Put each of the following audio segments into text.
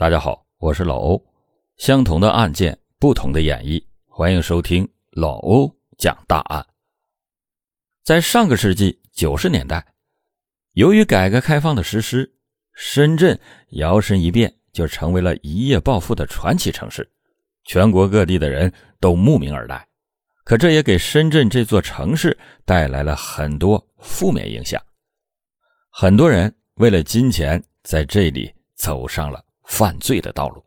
大家好，我是老欧。相同的案件，不同的演绎，欢迎收听老欧讲大案。在上个世纪九十年代，由于改革开放的实施，深圳摇身一变就成为了一夜暴富的传奇城市，全国各地的人都慕名而来。可这也给深圳这座城市带来了很多负面影响，很多人为了金钱在这里走上了。犯罪的道路，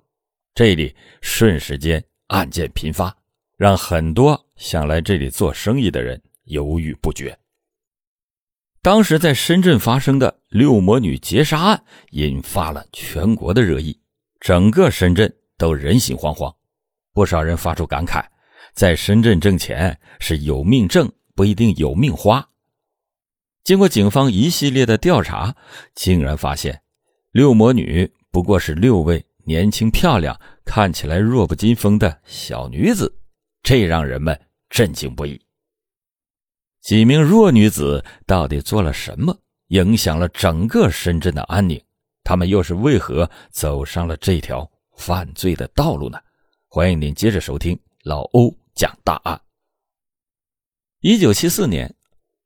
这里瞬时间案件频发，让很多想来这里做生意的人犹豫不决。当时在深圳发生的六魔女劫杀案引发了全国的热议，整个深圳都人心惶惶，不少人发出感慨：在深圳挣钱是有命挣，不一定有命花。经过警方一系列的调查，竟然发现六魔女。不过是六位年轻漂亮、看起来弱不禁风的小女子，这让人们震惊不已。几名弱女子到底做了什么，影响了整个深圳的安宁？他们又是为何走上了这条犯罪的道路呢？欢迎您接着收听老欧讲大案。一九七四年，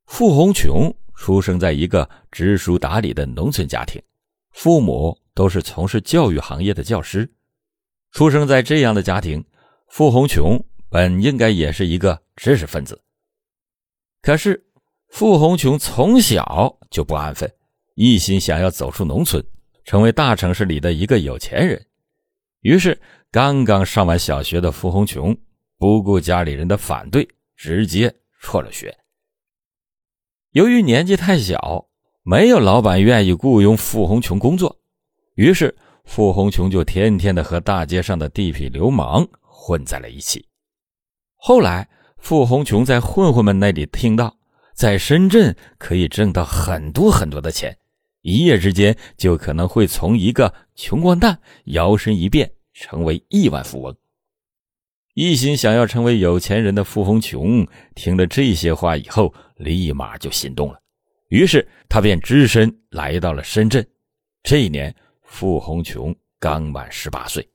傅红琼出生在一个知书达理的农村家庭，父母。都是从事教育行业的教师，出生在这样的家庭，傅红琼本应该也是一个知识分子。可是，傅红琼从小就不安分，一心想要走出农村，成为大城市里的一个有钱人。于是，刚刚上完小学的傅红琼不顾家里人的反对，直接辍了学。由于年纪太小，没有老板愿意雇佣傅红琼工作。于是，傅红琼就天天的和大街上的地痞流氓混在了一起。后来，傅红琼在混混们那里听到，在深圳可以挣到很多很多的钱，一夜之间就可能会从一个穷光蛋摇身一变成为亿万富翁。一心想要成为有钱人的傅红琼听了这些话以后，立马就心动了。于是，他便只身来到了深圳。这一年。傅红琼刚满十八岁，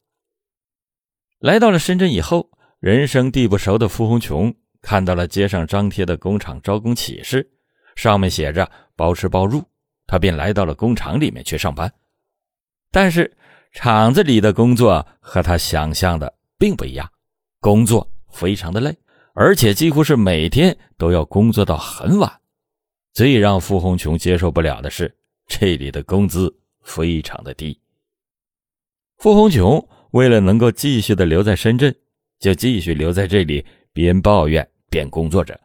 来到了深圳以后，人生地不熟的傅红琼看到了街上张贴的工厂招工启事，上面写着包吃包住，他便来到了工厂里面去上班。但是厂子里的工作和他想象的并不一样，工作非常的累，而且几乎是每天都要工作到很晚。最让傅红琼接受不了的是，这里的工资。非常的低。傅红琼为了能够继续的留在深圳，就继续留在这里，边抱怨边工作着。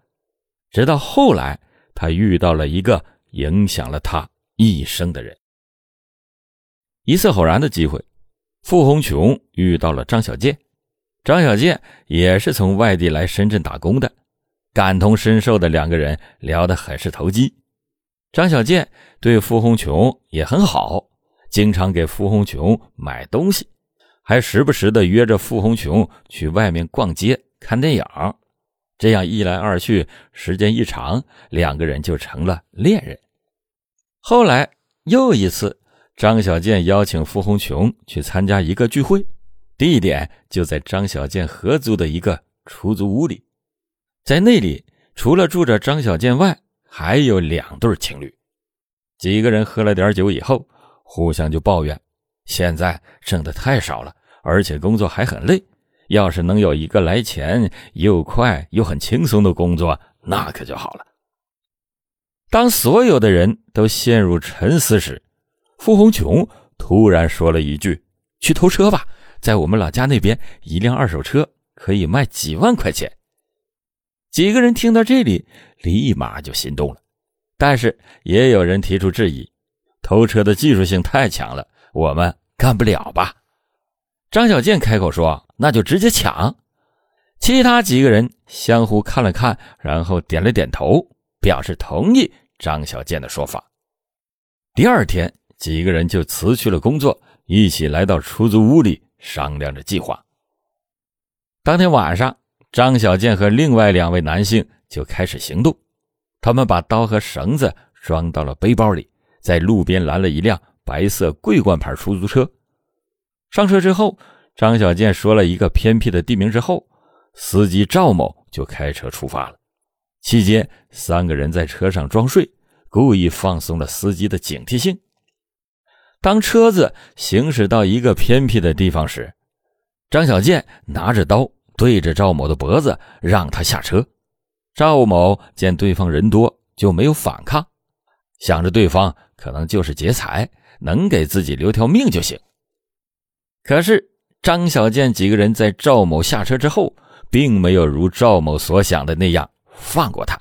直到后来，他遇到了一个影响了他一生的人。一次偶然的机会，傅红琼遇到了张小健。张小健也是从外地来深圳打工的，感同身受的两个人聊得很是投机。张小健对傅红琼也很好，经常给傅红琼买东西，还时不时的约着傅红琼去外面逛街、看电影。这样一来二去，时间一长，两个人就成了恋人。后来又一次，张小健邀请傅红琼去参加一个聚会，地点就在张小健合租的一个出租屋里。在那里，除了住着张小健外，还有两对情侣，几个人喝了点酒以后，互相就抱怨：现在挣的太少了，而且工作还很累。要是能有一个来钱又快又很轻松的工作，那可就好了。当所有的人都陷入沉思时，傅红琼突然说了一句：“去偷车吧，在我们老家那边，一辆二手车可以卖几万块钱。”几个人听到这里，立马就心动了。但是也有人提出质疑：偷车的技术性太强了，我们干不了吧？张小健开口说：“那就直接抢。”其他几个人相互看了看，然后点了点头，表示同意张小健的说法。第二天，几个人就辞去了工作，一起来到出租屋里商量着计划。当天晚上。张小健和另外两位男性就开始行动，他们把刀和绳子装到了背包里，在路边拦了一辆白色桂冠牌出租车。上车之后，张小健说了一个偏僻的地名之后，司机赵某就开车出发了。期间，三个人在车上装睡，故意放松了司机的警惕性。当车子行驶到一个偏僻的地方时，张小健拿着刀对着赵某的脖子，让他下车。赵某见对方人多，就没有反抗，想着对方可能就是劫财，能给自己留条命就行。可是张小健几个人在赵某下车之后，并没有如赵某所想的那样放过他。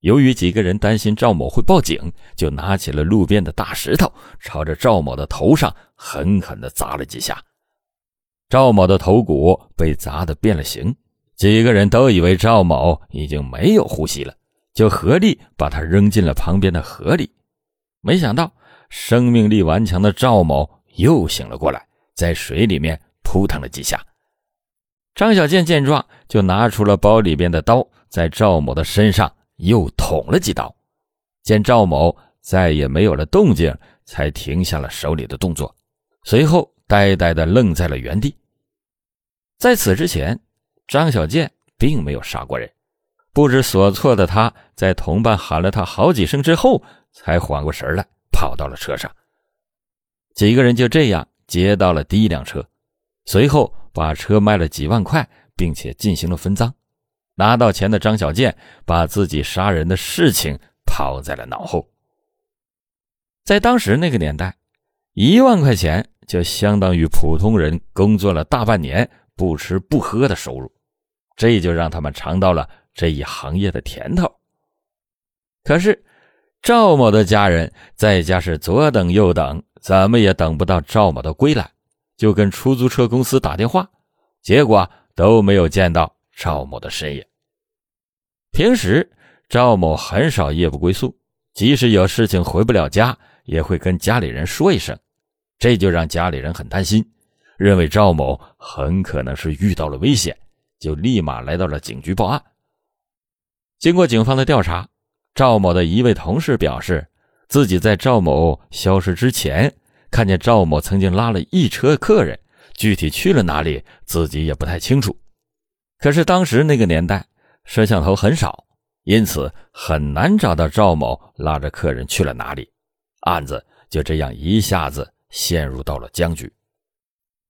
由于几个人担心赵某会报警，就拿起了路边的大石头，朝着赵某的头上狠狠地砸了几下。赵某的头骨被砸得变了形，几个人都以为赵某已经没有呼吸了，就合力把他扔进了旁边的河里。没想到，生命力顽强的赵某又醒了过来。在水里面扑腾了几下，张小健见状，就拿出了包里边的刀，在赵某的身上又捅了几刀。见赵某再也没有了动静，才停下了手里的动作，随后呆呆的愣在了原地。在此之前，张小健并没有杀过人，不知所措的他在同伴喊了他好几声之后，才缓过神来，跑到了车上。几个人就这样。接到了第一辆车，随后把车卖了几万块，并且进行了分赃。拿到钱的张小健把自己杀人的事情抛在了脑后。在当时那个年代，一万块钱就相当于普通人工作了大半年不吃不喝的收入，这就让他们尝到了这一行业的甜头。可是，赵某的家人在家是左等右等。怎么也等不到赵某的归来，就跟出租车公司打电话，结果都没有见到赵某的身影。平时赵某很少夜不归宿，即使有事情回不了家，也会跟家里人说一声，这就让家里人很担心，认为赵某很可能是遇到了危险，就立马来到了警局报案。经过警方的调查，赵某的一位同事表示。自己在赵某消失之前，看见赵某曾经拉了一车客人，具体去了哪里，自己也不太清楚。可是当时那个年代，摄像头很少，因此很难找到赵某拉着客人去了哪里。案子就这样一下子陷入到了僵局。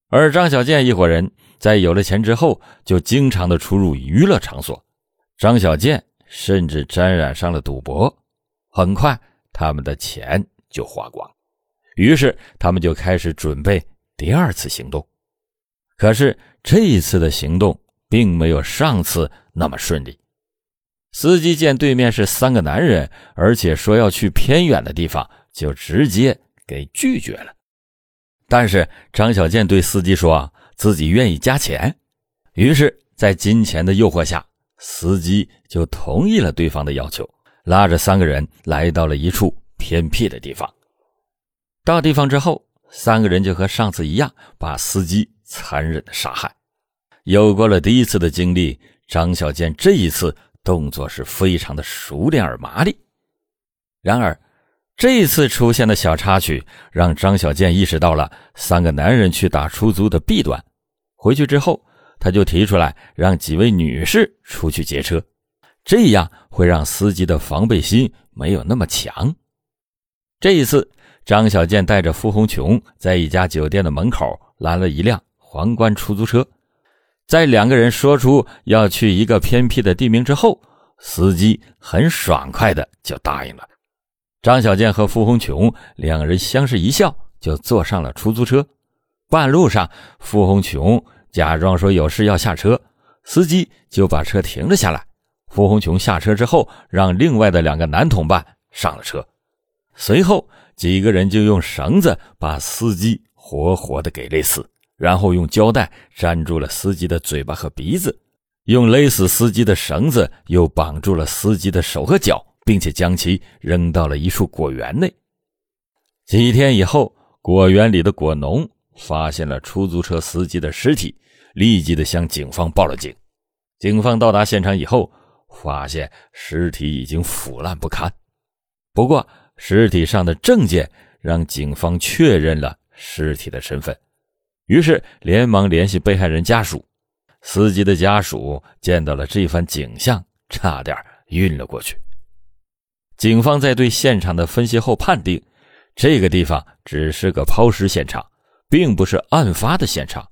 而张小健一伙人在有了钱之后，就经常的出入娱乐场所。张小健甚至沾染上了赌博，很快。他们的钱就花光，于是他们就开始准备第二次行动。可是这一次的行动并没有上次那么顺利。司机见对面是三个男人，而且说要去偏远的地方，就直接给拒绝了。但是张小健对司机说自己愿意加钱，于是，在金钱的诱惑下，司机就同意了对方的要求。拉着三个人来到了一处偏僻的地方。到地方之后，三个人就和上次一样，把司机残忍的杀害。有过了第一次的经历，张小健这一次动作是非常的熟练而麻利。然而，这次出现的小插曲让张小健意识到了三个男人去打出租的弊端。回去之后，他就提出来让几位女士出去劫车。这样会让司机的防备心没有那么强。这一次，张小健带着付红琼在一家酒店的门口拦了一辆皇冠出租车，在两个人说出要去一个偏僻的地名之后，司机很爽快的就答应了。张小健和付红琼两人相视一笑，就坐上了出租车。半路上，付红琼假装说有事要下车，司机就把车停了下来。付红琼下车之后，让另外的两个男同伴上了车，随后几个人就用绳子把司机活活的给勒死，然后用胶带粘住了司机的嘴巴和鼻子，用勒死司机的绳子又绑住了司机的手和脚，并且将其扔到了一处果园内。几天以后，果园里的果农发现了出租车司机的尸体，立即的向警方报了警。警方到达现场以后。发现尸体已经腐烂不堪，不过尸体上的证件让警方确认了尸体的身份，于是连忙联系被害人家属。司机的家属见到了这番景象，差点晕了过去。警方在对现场的分析后判定，这个地方只是个抛尸现场，并不是案发的现场，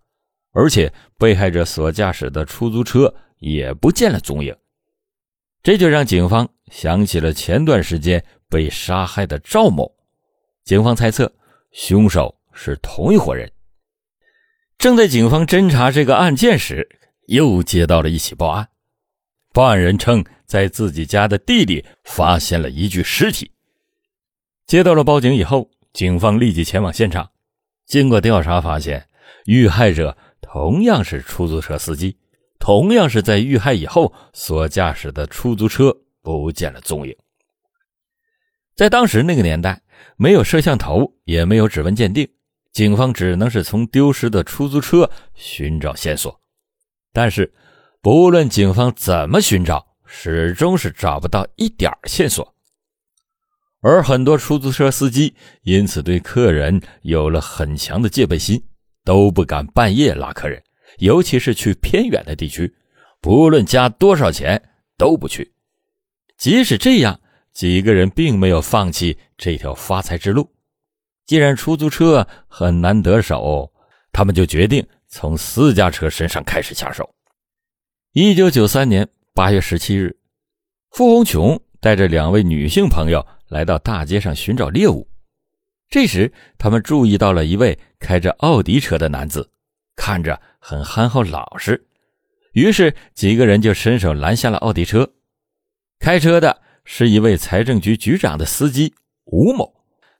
而且被害者所驾驶的出租车也不见了踪影。这就让警方想起了前段时间被杀害的赵某。警方猜测，凶手是同一伙人。正在警方侦查这个案件时，又接到了一起报案。报案人称，在自己家的地里发现了一具尸体。接到了报警以后，警方立即前往现场。经过调查，发现遇害者同样是出租车司机，同样是在遇害以后所驾驶的出租车不见了踪影。在当时那个年代，没有摄像头，也没有指纹鉴定，警方只能是从丢失的出租车寻找线索。但是。不论警方怎么寻找，始终是找不到一点线索。而很多出租车司机因此对客人有了很强的戒备心，都不敢半夜拉客人，尤其是去偏远的地区，不论加多少钱都不去。即使这样，几个人并没有放弃这条发财之路。既然出租车很难得手，他们就决定从私家车身上开始下手。一九九三年八月十七日，傅红琼带着两位女性朋友来到大街上寻找猎物。这时，他们注意到了一位开着奥迪车的男子，看着很憨厚老实。于是，几个人就伸手拦下了奥迪车。开车的是一位财政局局长的司机吴某，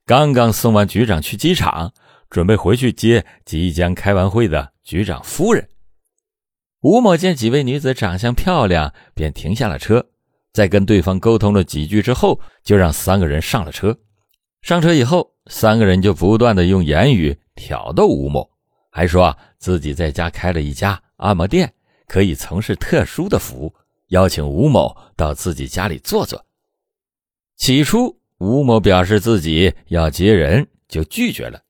刚刚送完局长去机场，准备回去接即将开完会的局长夫人。吴某见几位女子长相漂亮，便停下了车，在跟对方沟通了几句之后，就让三个人上了车。上车以后，三个人就不断的用言语挑逗吴某，还说自己在家开了一家按摩店，可以从事特殊的服务，邀请吴某到自己家里坐坐。起初，吴某表示自己要接人，就拒绝了，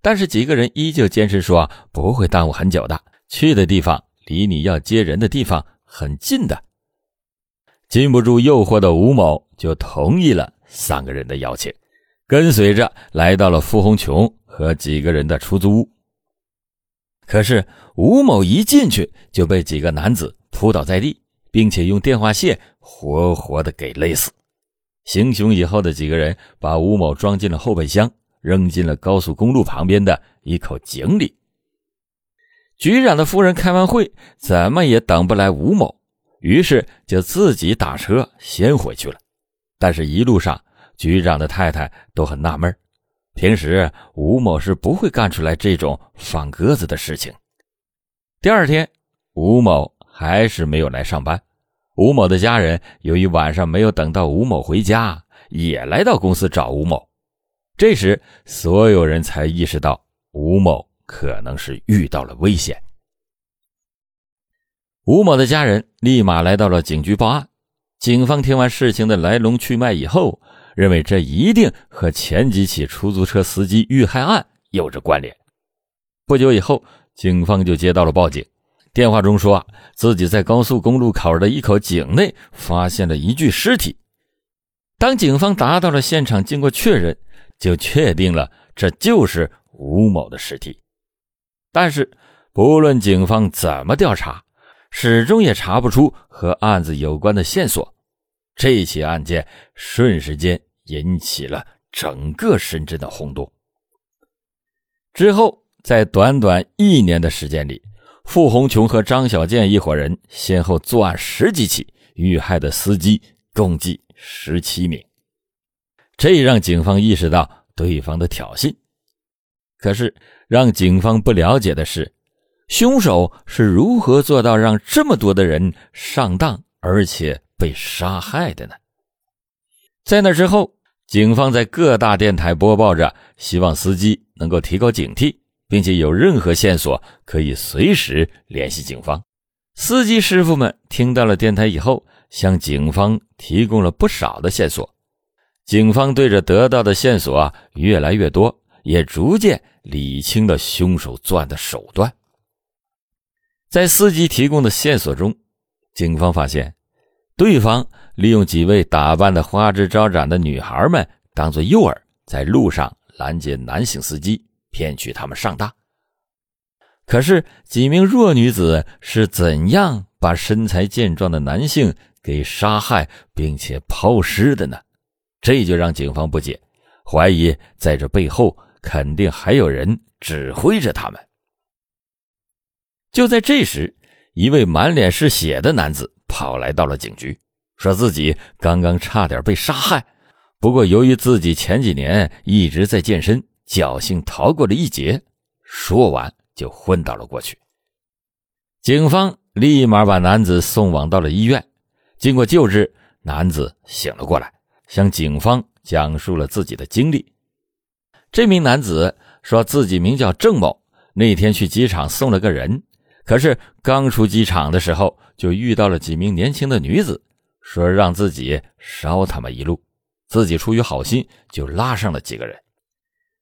但是几个人依旧坚持说不会耽误很久的，去的地方。离你要接人的地方很近的，禁不住诱惑的吴某就同意了三个人的邀请，跟随着来到了傅红琼和几个人的出租屋。可是吴某一进去就被几个男子扑倒在地，并且用电话线活活的给勒死。行凶以后的几个人把吴某装进了后备箱，扔进了高速公路旁边的一口井里。局长的夫人开完会，怎么也等不来吴某，于是就自己打车先回去了。但是，一路上局长的太太都很纳闷，平时吴某是不会干出来这种放鸽子的事情。第二天，吴某还是没有来上班。吴某的家人由于晚上没有等到吴某回家，也来到公司找吴某。这时，所有人才意识到吴某。可能是遇到了危险。吴某的家人立马来到了警局报案。警方听完事情的来龙去脉以后，认为这一定和前几起出租车司机遇害案有着关联。不久以后，警方就接到了报警，电话中说自己在高速公路口的一口井内发现了一具尸体。当警方达到了现场，经过确认，就确定了这就是吴某的尸体。但是，不论警方怎么调查，始终也查不出和案子有关的线索。这起案件瞬时间引起了整个深圳的轰动。之后，在短短一年的时间里，傅红琼和张小建一伙人先后作案十几起，遇害的司机共计十七名。这让警方意识到对方的挑衅。可是，让警方不了解的是，凶手是如何做到让这么多的人上当，而且被杀害的呢？在那之后，警方在各大电台播报着，希望司机能够提高警惕，并且有任何线索可以随时联系警方。司机师傅们听到了电台以后，向警方提供了不少的线索。警方对着得到的线索啊越来越多。也逐渐理清了凶手作案的手段。在司机提供的线索中，警方发现，对方利用几位打扮的花枝招展的女孩们当做诱饵，在路上拦截男性司机，骗取他们上当。可是，几名弱女子是怎样把身材健壮的男性给杀害并且抛尸的呢？这就让警方不解，怀疑在这背后肯定还有人指挥着他们。就在这时，一位满脸是血的男子跑来到了警局，说自己刚刚差点被杀害，不过由于自己前几年一直在健身，侥幸逃过了一劫。说完。就昏倒了过去。警方立马把男子送往到了医院。经过救治，男子醒了过来，向警方讲述了自己的经历。这名男子说自己名叫郑某，那天去机场送了个人，可是刚出机场的时候就遇到了几名年轻的女子，说让自己捎他们一路，自己出于好心就拉上了几个人。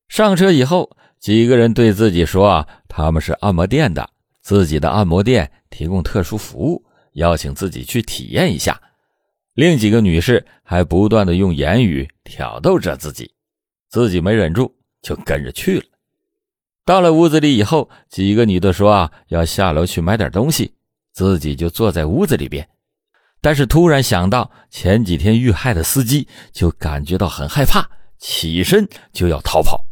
上车以后。几个人对自己说：“啊，他们是按摩店的，自己的按摩店提供特殊服务，邀请自己去体验一下。”另几个女士还不断的用言语挑逗着自己，自己没忍住就跟着去了。到了屋子里以后，几个女的说：“啊，要下楼去买点东西。”自己就坐在屋子里边，但是突然想到前几天遇害的司机，就感觉到很害怕，起身就要逃跑。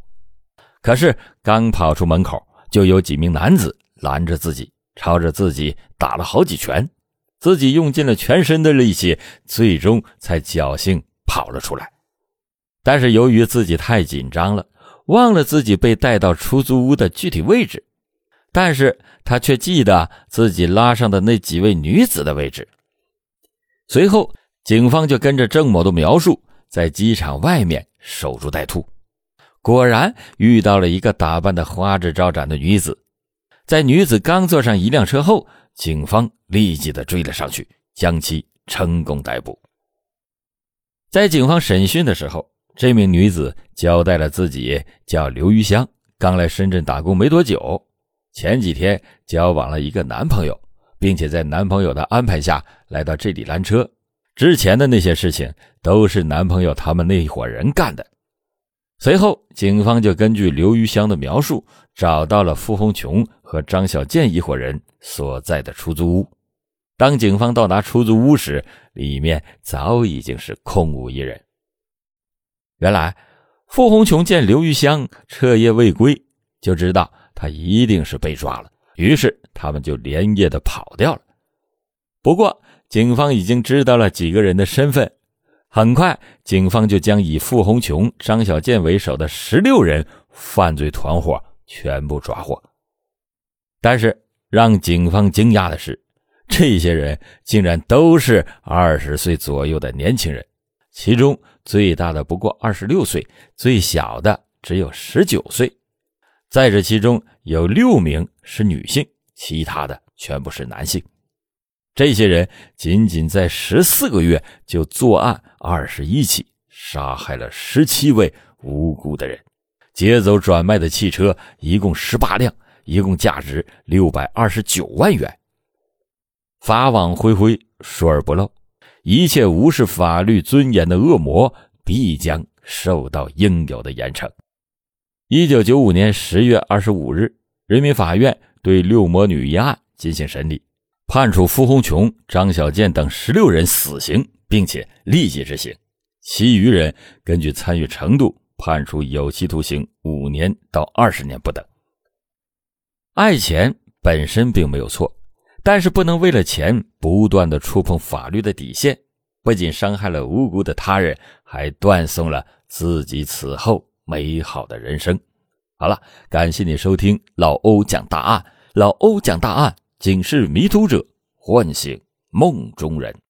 可是刚跑出门口，就有几名男子拦着自己，朝着自己打了好几拳。自己用尽了全身的力气，最终才侥幸跑了出来。但是由于自己太紧张了，忘了自己被带到出租屋的具体位置。但是他却记得自己拉上的那几位女子的位置。随后，警方就跟着郑某的描述，在机场外面守株待兔。果然遇到了一个打扮的花枝招展的女子，在女子刚坐上一辆车后，警方立即的追了上去，将其成功逮捕。在警方审讯的时候，这名女子交代了自己叫刘玉香，刚来深圳打工没多久，前几天交往了一个男朋友，并且在男朋友的安排下来到这里拦车，之前的那些事情都是男朋友他们那一伙人干的。随后，警方就根据刘余香的描述，找到了付红琼和张小建一伙人所在的出租屋。当警方到达出租屋时，里面早已经是空无一人。原来，傅红琼见刘玉香彻夜未归，就知道他一定是被抓了，于是他们就连夜的跑掉了。不过，警方已经知道了几个人的身份。很快，警方就将以傅红琼、张小建为首的十六人犯罪团伙全部抓获。但是，让警方惊讶的是，这些人竟然都是二十岁左右的年轻人，其中最大的不过二十六岁，最小的只有十九岁。在这其中有六名是女性，其他的全部是男性。这些人仅仅在十四个月就作案二十一起，杀害了十七位无辜的人，劫走转卖的汽车一共十八辆，一共价值六百二十九万元。法网恢恢，疏而不漏，一切无视法律尊严的恶魔必将受到应有的严惩。一九九五年十月二十五日，人民法院对六魔女一案进行审理。判处付红琼、张小建等十六人死刑，并且立即执行；其余人根据参与程度判处有期徒刑五年到二十年不等。爱钱本身并没有错，但是不能为了钱不断的触碰法律的底线，不仅伤害了无辜的他人，还断送了自己此后美好的人生。好了，感谢你收听老欧讲大案，老欧讲大案。警示迷途者，唤醒梦中人。